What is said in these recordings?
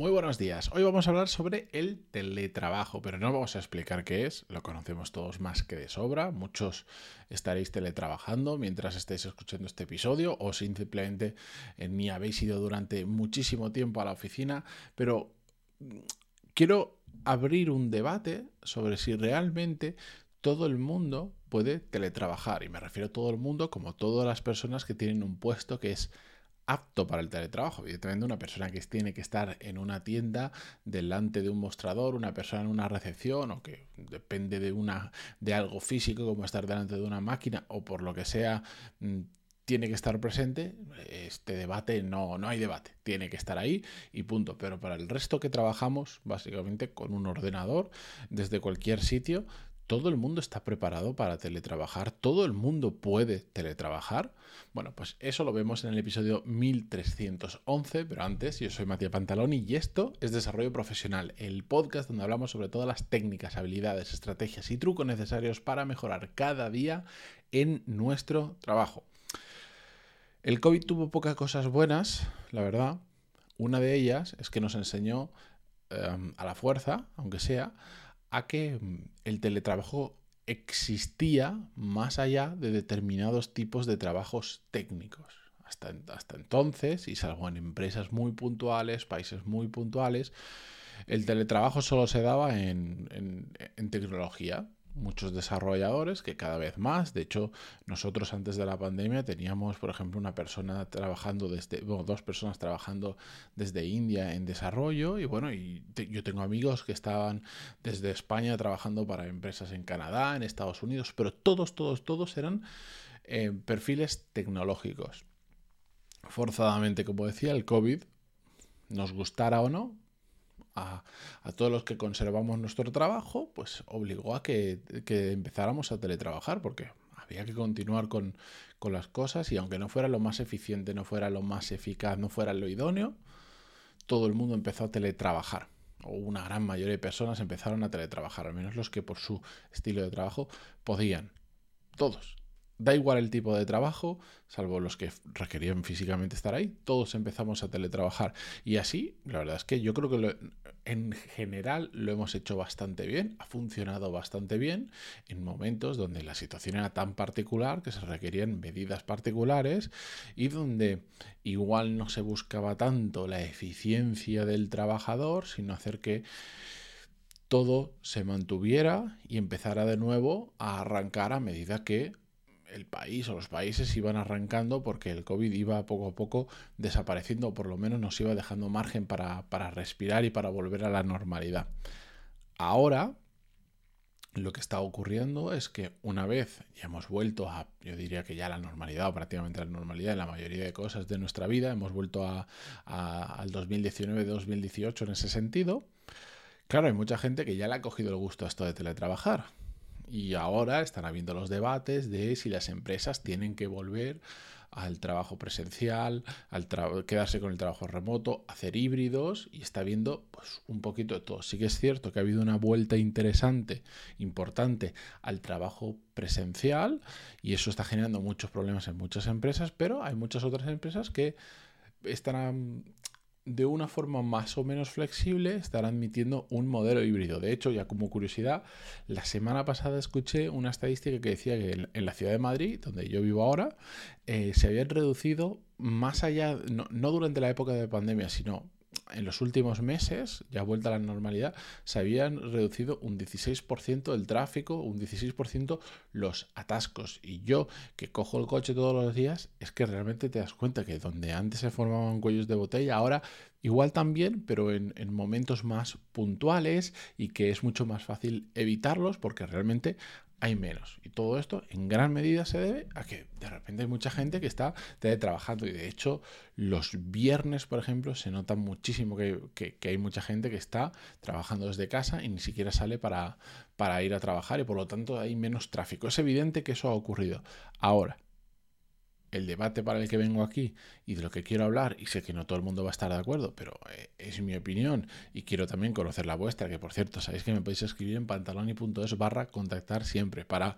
Muy buenos días. Hoy vamos a hablar sobre el teletrabajo, pero no vamos a explicar qué es, lo conocemos todos más que de sobra. Muchos estaréis teletrabajando mientras estéis escuchando este episodio o simplemente eh, ni habéis ido durante muchísimo tiempo a la oficina, pero mm, quiero abrir un debate sobre si realmente todo el mundo puede teletrabajar. Y me refiero a todo el mundo como todas las personas que tienen un puesto que es apto para el teletrabajo. Evidentemente, una persona que tiene que estar en una tienda delante de un mostrador, una persona en una recepción, o que depende de, una, de algo físico, como estar delante de una máquina, o por lo que sea, mm, tiene que estar presente, este debate no, no hay debate, tiene que estar ahí y punto. Pero para el resto que trabajamos, básicamente con un ordenador, desde cualquier sitio, todo el mundo está preparado para teletrabajar, todo el mundo puede teletrabajar. Bueno, pues eso lo vemos en el episodio 1311, pero antes yo soy Matías Pantaloni y esto es Desarrollo Profesional, el podcast donde hablamos sobre todas las técnicas, habilidades, estrategias y trucos necesarios para mejorar cada día en nuestro trabajo. El COVID tuvo pocas cosas buenas, la verdad. Una de ellas es que nos enseñó em, a la fuerza, aunque sea, a que mm, el teletrabajo existía más allá de determinados tipos de trabajos técnicos. Hasta, hasta entonces, y salvo en empresas muy puntuales, países muy puntuales, el teletrabajo solo se daba en, en tecnología, muchos desarrolladores que cada vez más, de hecho nosotros antes de la pandemia teníamos por ejemplo una persona trabajando desde, bueno, dos personas trabajando desde India en desarrollo y bueno, y yo tengo amigos que estaban desde España trabajando para empresas en Canadá, en Estados Unidos, pero todos, todos, todos eran eh, perfiles tecnológicos. Forzadamente, como decía, el COVID, nos gustara o no, a, todos los que conservamos nuestro trabajo, pues obligó a que, empezáramos a teletrabajar, porque había que continuar con, con, las cosas y aunque no fuera lo más eficiente, no fuera lo más eficaz, no fuera lo idóneo, todo el mundo empezó a teletrabajar. O una gran mayoría de personas empezaron a teletrabajar, al menos los que por su estilo de trabajo podían. Todos. Da igual el tipo de trabajo, salvo los que requerían físicamente estar ahí, todos empezamos a teletrabajar. Y así, la verdad es que yo creo que en general lo hemos hecho bastante bien, ha funcionado bastante bien en momentos donde la situación era tan particular que se requerían medidas particulares y donde igual no se buscaba tanto la eficiencia del trabajador, sino hacer que todo se mantuviera y empezara de nuevo a arrancar a medida que el país o los países iban arrancando porque el COVID iba poco a poco desapareciendo o por lo menos nos iba dejando margen para, respirar y para volver a la normalidad. Ahora, lo que está ocurriendo es que una vez ya hemos vuelto a, yo diría que ya la normalidad o prácticamente la normalidad en la mayoría de cosas de nuestra vida, hemos vuelto a, al 2019-2018 en ese sentido, claro, hay mucha gente que ya le ha cogido el gusto a esto de teletrabajar y ahora están habiendo los debates de si las empresas tienen que volver al trabajo presencial, al quedarse con el trabajo remoto, hacer híbridos y está viendo pues, un poquito de todo. Sí que es cierto que ha habido una vuelta interesante, importante al trabajo presencial y eso está generando muchos problemas en muchas empresas, pero hay muchas otras empresas que están de una forma más o menos flexible estar admitiendo un modelo híbrido. De hecho, ya como curiosidad, la semana pasada escuché una estadística que decía que en, la ciudad de Madrid, donde yo vivo ahora, eh, se habían reducido más allá, no durante la época de pandemia, sino en los últimos meses, ya vuelta a la normalidad, se habían reducido un 16% el tráfico, un 16% los atascos. Y yo, que cojo el coche todos los días, es que realmente te das cuenta que donde antes se formaban cuellos de botella, ahora igual también, pero en, en momentos más puntuales y que es mucho más fácil evitarlos porque realmente hay menos. Y todo esto en gran medida se debe a que de repente hay mucha gente que está trabajando y de hecho los viernes, por ejemplo, se nota muchísimo que, hay mucha gente que está trabajando desde casa y ni siquiera sale para, ir a trabajar y por lo tanto hay menos tráfico. Es evidente que eso ha ocurrido. Ahora, el debate para el que vengo aquí y de lo que quiero hablar, y sé que no todo el mundo va a estar de acuerdo, pero eh, es mi opinión y quiero también conocer la vuestra, que por cierto, sabéis que me podéis escribir en pantaloni.es barra contactar siempre para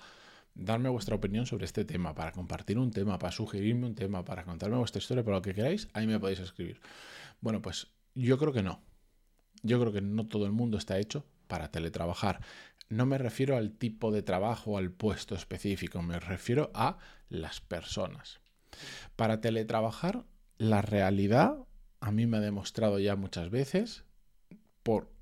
darme vuestra opinión sobre este tema, para compartir un tema, para sugerirme un tema, para contarme vuestra historia, para lo que queráis, ahí me podéis escribir. Bueno, pues yo creo que no. yo creo que no todo el mundo está hecho para teletrabajar. No me refiero al tipo de trabajo, al puesto específico, me refiero a las personas. Para teletrabajar, la realidad a mí me ha demostrado ya muchas veces por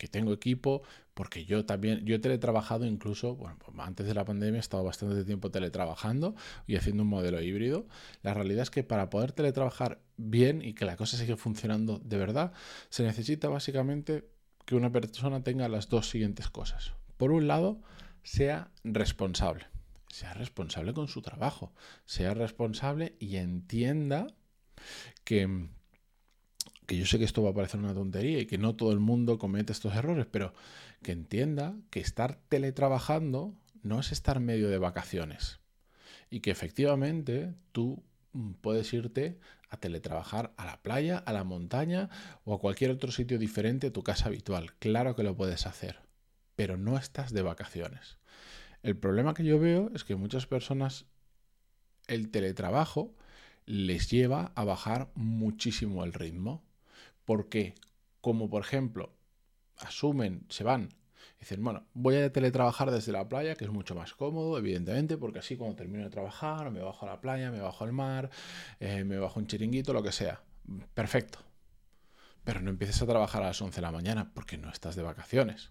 que tengo equipo, porque yo también, yo he teletrabajado incluso, bueno, pues antes de la pandemia he estado bastante tiempo teletrabajando y haciendo un modelo híbrido. La realidad es que para poder teletrabajar bien y que la cosa siga funcionando de verdad, se necesita básicamente que una persona tenga las dos siguientes cosas. Por un lado, sea responsable. Sea responsable con su trabajo. Sea responsable y entienda que que yo sé que esto va a parecer una tontería y que no todo el mundo comete estos errores, pero que entienda que estar teletrabajando no es estar medio de vacaciones y que efectivamente tú mm, puedes irte a teletrabajar a la playa, a la montaña o a cualquier otro sitio diferente a tu casa habitual. Claro que lo puedes hacer, pero no estás de vacaciones. El problema que yo veo es que muchas personas el teletrabajo les lleva a bajar muchísimo el ritmo porque, como por ejemplo, asumen, se van, dicen, bueno, voy a teletrabajar desde la playa, que es mucho más cómodo, evidentemente, porque así cuando termino de trabajar, me bajo a la playa, me bajo al mar, eh, me bajo un chiringuito, lo que sea. Perfecto. Pero no empieces a trabajar a las 11 de la mañana porque no estás de vacaciones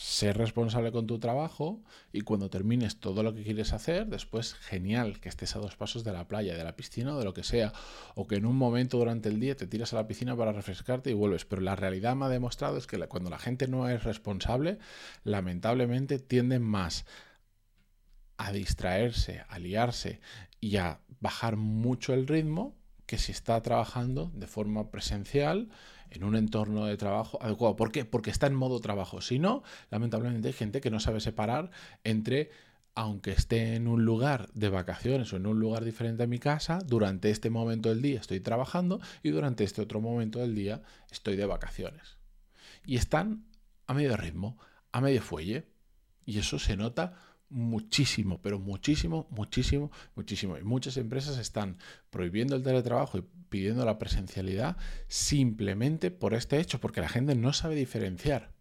ser responsable con tu trabajo y cuando termines todo lo que quieres hacer, después genial que estés a dos pasos de la playa, de la piscina o de lo que sea, o que en un momento durante el día te tiras a la piscina para refrescarte y vuelves. Pero la realidad me ha demostrado es que cuando la gente no es responsable, lamentablemente tienden más a distraerse, a liarse y a bajar mucho el ritmo que si está trabajando de forma presencial en un entorno de trabajo adecuado. ¿Por qué? Porque está en modo trabajo. Si no, lamentablemente hay gente que no sabe separar entre aunque esté en un lugar de vacaciones o en un lugar diferente a mi casa, durante este momento del día estoy trabajando y durante este otro momento del día estoy de vacaciones. Y están a medio ritmo, a medio fuelle. Y eso se nota muchísimo, pero muchísimo, muchísimo, muchísimo. Y muchas empresas están prohibiendo el teletrabajo y pidiendo la presencialidad simplemente por este hecho, porque la gente no sabe diferenciar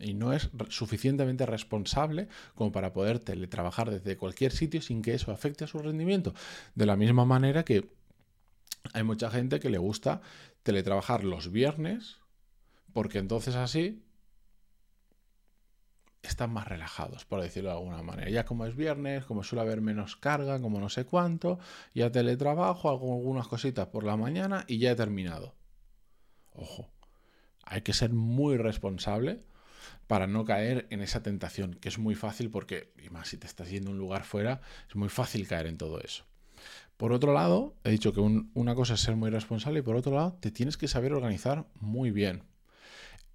y no es suficientemente responsable como para poder teletrabajar desde cualquier sitio sin que eso afecte a su rendimiento. De la misma manera que hay mucha gente que le gusta teletrabajar los viernes, porque entonces así están más relajados, por decirlo de alguna manera. Ya como es viernes, como suele haber menos carga, como no sé cuánto, ya teletrabajo, hago algunas cositas por la mañana y ya he terminado. Ojo, hay que ser muy responsable para no caer en esa tentación, que es muy fácil porque, y más si te estás yendo a un lugar fuera, es muy fácil caer en todo eso. Por otro lado, he dicho que una cosa es ser muy responsable y por otro lado, te tienes que saber organizar muy bien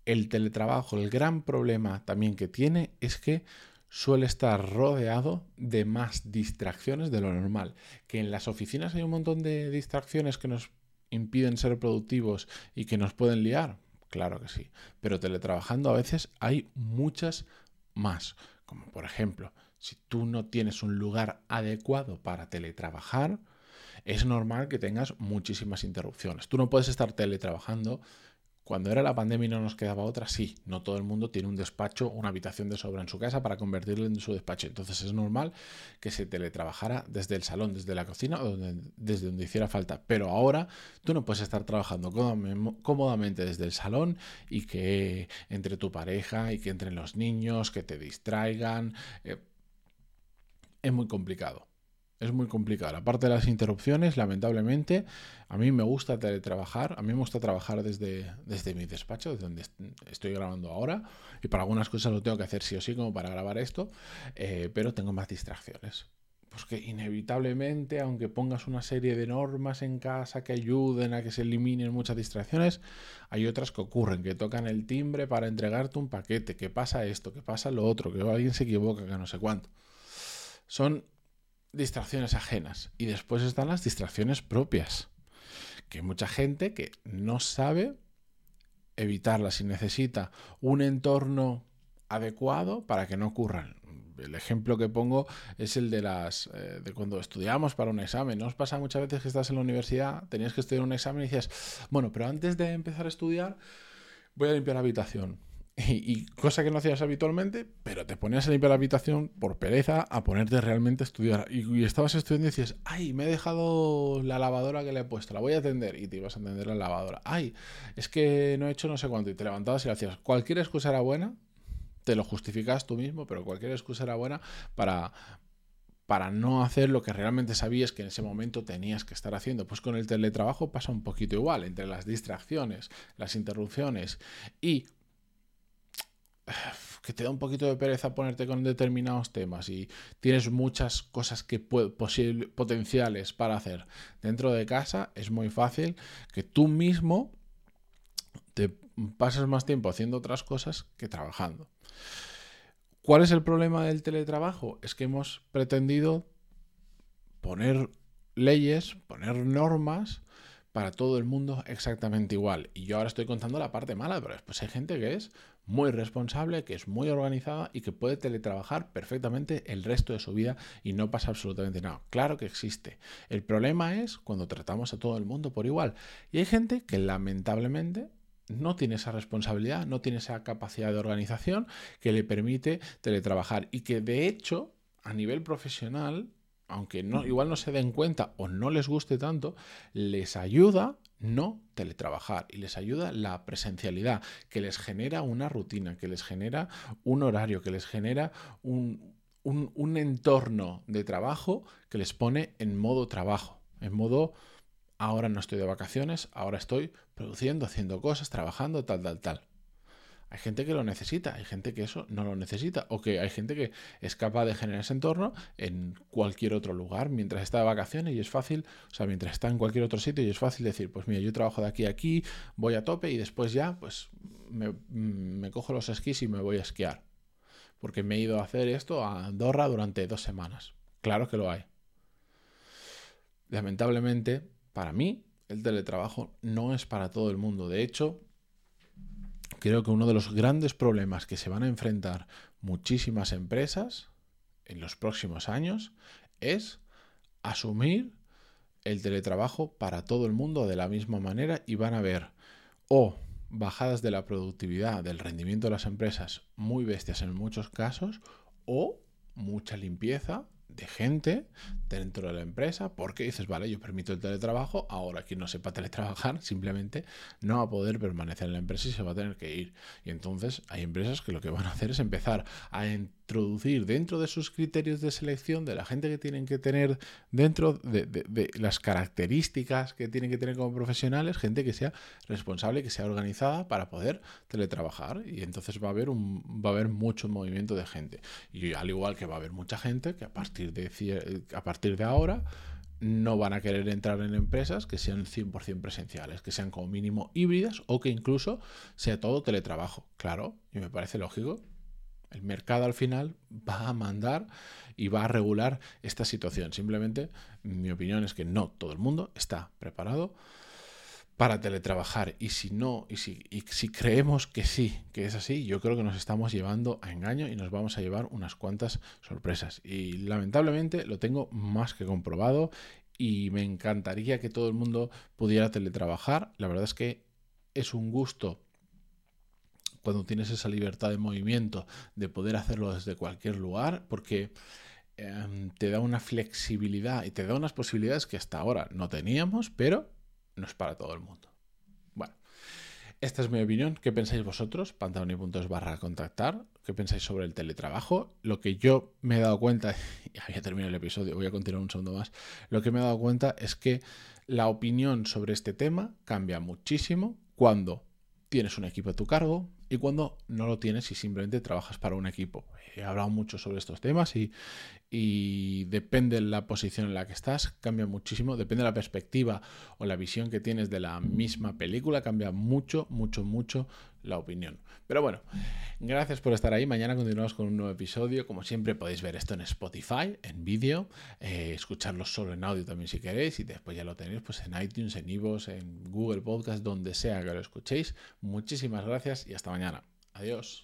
el teletrabajo, el gran problema también que tiene es que suele estar rodeado de más distracciones de lo normal. Que en las oficinas hay un montón de distracciones que nos impiden ser productivos y que nos pueden liar. Claro que sí. Pero teletrabajando a veces hay muchas más. Como por ejemplo, si tú no tienes un lugar adecuado para teletrabajar, es normal que tengas muchísimas interrupciones. Tú no puedes estar teletrabajando cuando era la pandemia y no nos quedaba otra, sí, no todo el mundo tiene un despacho, una habitación de sobra en su casa para convertirlo en su despacho. Entonces es normal que se teletrabajara desde el salón, desde la cocina o desde donde hiciera falta. Pero ahora tú no puedes estar trabajando cómodamente desde el salón y que entre tu pareja y que entren los niños, que te distraigan. Eh, es muy complicado. Es muy complicado. La parte de las interrupciones, lamentablemente, a mí me gusta teletrabajar, a mí me gusta trabajar desde, desde mi despacho, desde donde estoy grabando ahora, y para algunas cosas lo tengo que hacer sí o sí como para grabar esto, eh, pero tengo más distracciones. Porque inevitablemente, aunque pongas una serie de normas en casa que ayuden a que se eliminen muchas distracciones, hay otras que ocurren, que tocan el timbre para entregarte un paquete, que pasa esto, que pasa lo otro, que alguien se equivoca, que no sé cuánto. Son distracciones ajenas y después están las distracciones propias, que hay mucha gente que no sabe evitarlas y necesita un entorno adecuado para que no ocurran. el ejemplo que pongo es el de las eh, de cuando estudiamos para un examen. ¿No os pasa muchas veces que estás en la universidad, tenías que estudiar un examen y dices, bueno, pero antes de empezar a estudiar voy a limpiar la habitación. Y, cosa que no hacías habitualmente, pero te ponías a limpiar la habitación por pereza a ponerte realmente a estudiar. Y, estabas estudiando y decías, ay, me he dejado la lavadora que le he puesto, la voy a atender. Y te ibas a atender la lavadora. Ay, es que no he hecho no sé cuánto. Y te levantabas y lo hacías. Cualquier excusa era buena, te lo justificas tú mismo, pero cualquier excusa era buena para, para no hacer lo que realmente sabías que en ese momento tenías que estar haciendo. Pues con el teletrabajo pasa un poquito igual, entre las distracciones, las interrupciones y que te da un poquito de pereza ponerte con determinados temas y tienes muchas cosas que potenciales para hacer dentro de casa, es muy fácil que tú mismo te pases más tiempo haciendo otras cosas que trabajando. ¿Cuál es el problema del teletrabajo? Es que hemos pretendido poner leyes, poner normas para todo el mundo exactamente igual. Y yo ahora estoy contando la parte mala, pero después hay gente que es muy responsable, que es muy organizada y que puede teletrabajar perfectamente el resto de su vida y no pasa absolutamente nada. Claro que existe. El problema es cuando tratamos a todo el mundo por igual. Y hay gente que lamentablemente no tiene esa responsabilidad, no tiene esa capacidad de organización que le permite teletrabajar y que de hecho a nivel profesional aunque no, igual no se den cuenta o no les guste tanto, les ayuda no teletrabajar y les ayuda la presencialidad, que les genera una rutina, que les genera un horario, que les genera un, un entorno de trabajo que les pone en modo trabajo, en modo ahora no estoy de vacaciones, ahora estoy produciendo, haciendo cosas, trabajando, tal, tal, tal. Hay gente que lo necesita, hay gente que eso no lo necesita, o que hay gente que es capaz de generar ese entorno en cualquier otro lugar mientras está de vacaciones y es fácil, o sea, mientras está en cualquier otro sitio y es fácil decir, pues mira, yo trabajo de aquí a aquí, voy a tope y después ya, pues me, me cojo los esquís y me voy a esquiar. Porque me he ido a hacer esto a Andorra durante dos semanas. Claro que lo hay. Lamentablemente, para mí, el teletrabajo no es para todo el mundo. De hecho, creo que uno de los grandes problemas que se van a enfrentar muchísimas empresas en los próximos años es asumir el teletrabajo para todo el mundo de la misma manera y van a ver o bajadas de la productividad, del rendimiento de las empresas muy bestias en muchos casos o mucha limpieza de gente dentro de la empresa, porque dices, vale, yo permito el teletrabajo, ahora quien no sepa teletrabajar simplemente no va a poder permanecer en la empresa y se va a tener que ir. Y entonces hay empresas que lo que van a hacer es empezar a introducir dentro de sus criterios de selección de la gente que tienen que tener dentro de, las características que tienen que tener como profesionales, gente que sea responsable, que sea organizada para poder teletrabajar. Y entonces va a haber, un, va a haber mucho movimiento de gente. Y al igual que va a haber mucha gente que a partir de, a partir de ahora no van a querer entrar en empresas que sean 100% presenciales, que sean como mínimo híbridas o que incluso sea todo teletrabajo. Claro, y me parece lógico. El mercado al final va a mandar y va a regular esta situación. Simplemente mi opinión es que no todo el mundo está preparado para teletrabajar. Y si no, y si, creemos que sí, que es así, yo creo que nos estamos llevando a engaño y nos vamos a llevar unas cuantas sorpresas. Y lamentablemente lo tengo más que comprobado y me encantaría que todo el mundo pudiera teletrabajar. La verdad es que es un gusto cuando tienes esa libertad de movimiento de poder hacerlo desde cualquier lugar, porque em, te da una flexibilidad y te da unas posibilidades que hasta ahora no teníamos, pero no es para todo el mundo. Bueno, esta es mi opinión. ¿Qué pensáis vosotros? Pantaloni.es barra contactar. ¿Qué pensáis sobre el teletrabajo? Lo que yo me he dado cuenta, y había terminado el episodio, voy a continuar un segundo más. Lo que me he dado cuenta es que la opinión sobre este tema cambia muchísimo cuando tienes un equipo a tu cargo y cuando no lo tienes y simplemente trabajas para un equipo. He hablado mucho sobre estos temas y, y depende de la posición en la que estás, cambia muchísimo, depende de la perspectiva o la visión que tienes de la misma película, cambia mucho, mucho, mucho la opinión. Pero bueno, gracias por estar ahí. Mañana continuamos con un nuevo episodio. Como siempre podéis ver esto en Spotify, en vídeo, eh, escucharlo solo en audio también si queréis y después ya lo tenéis pues en iTunes, en Ivos, en Google Podcast, donde sea que lo escuchéis. Muchísimas gracias y hasta mañana. Adiós.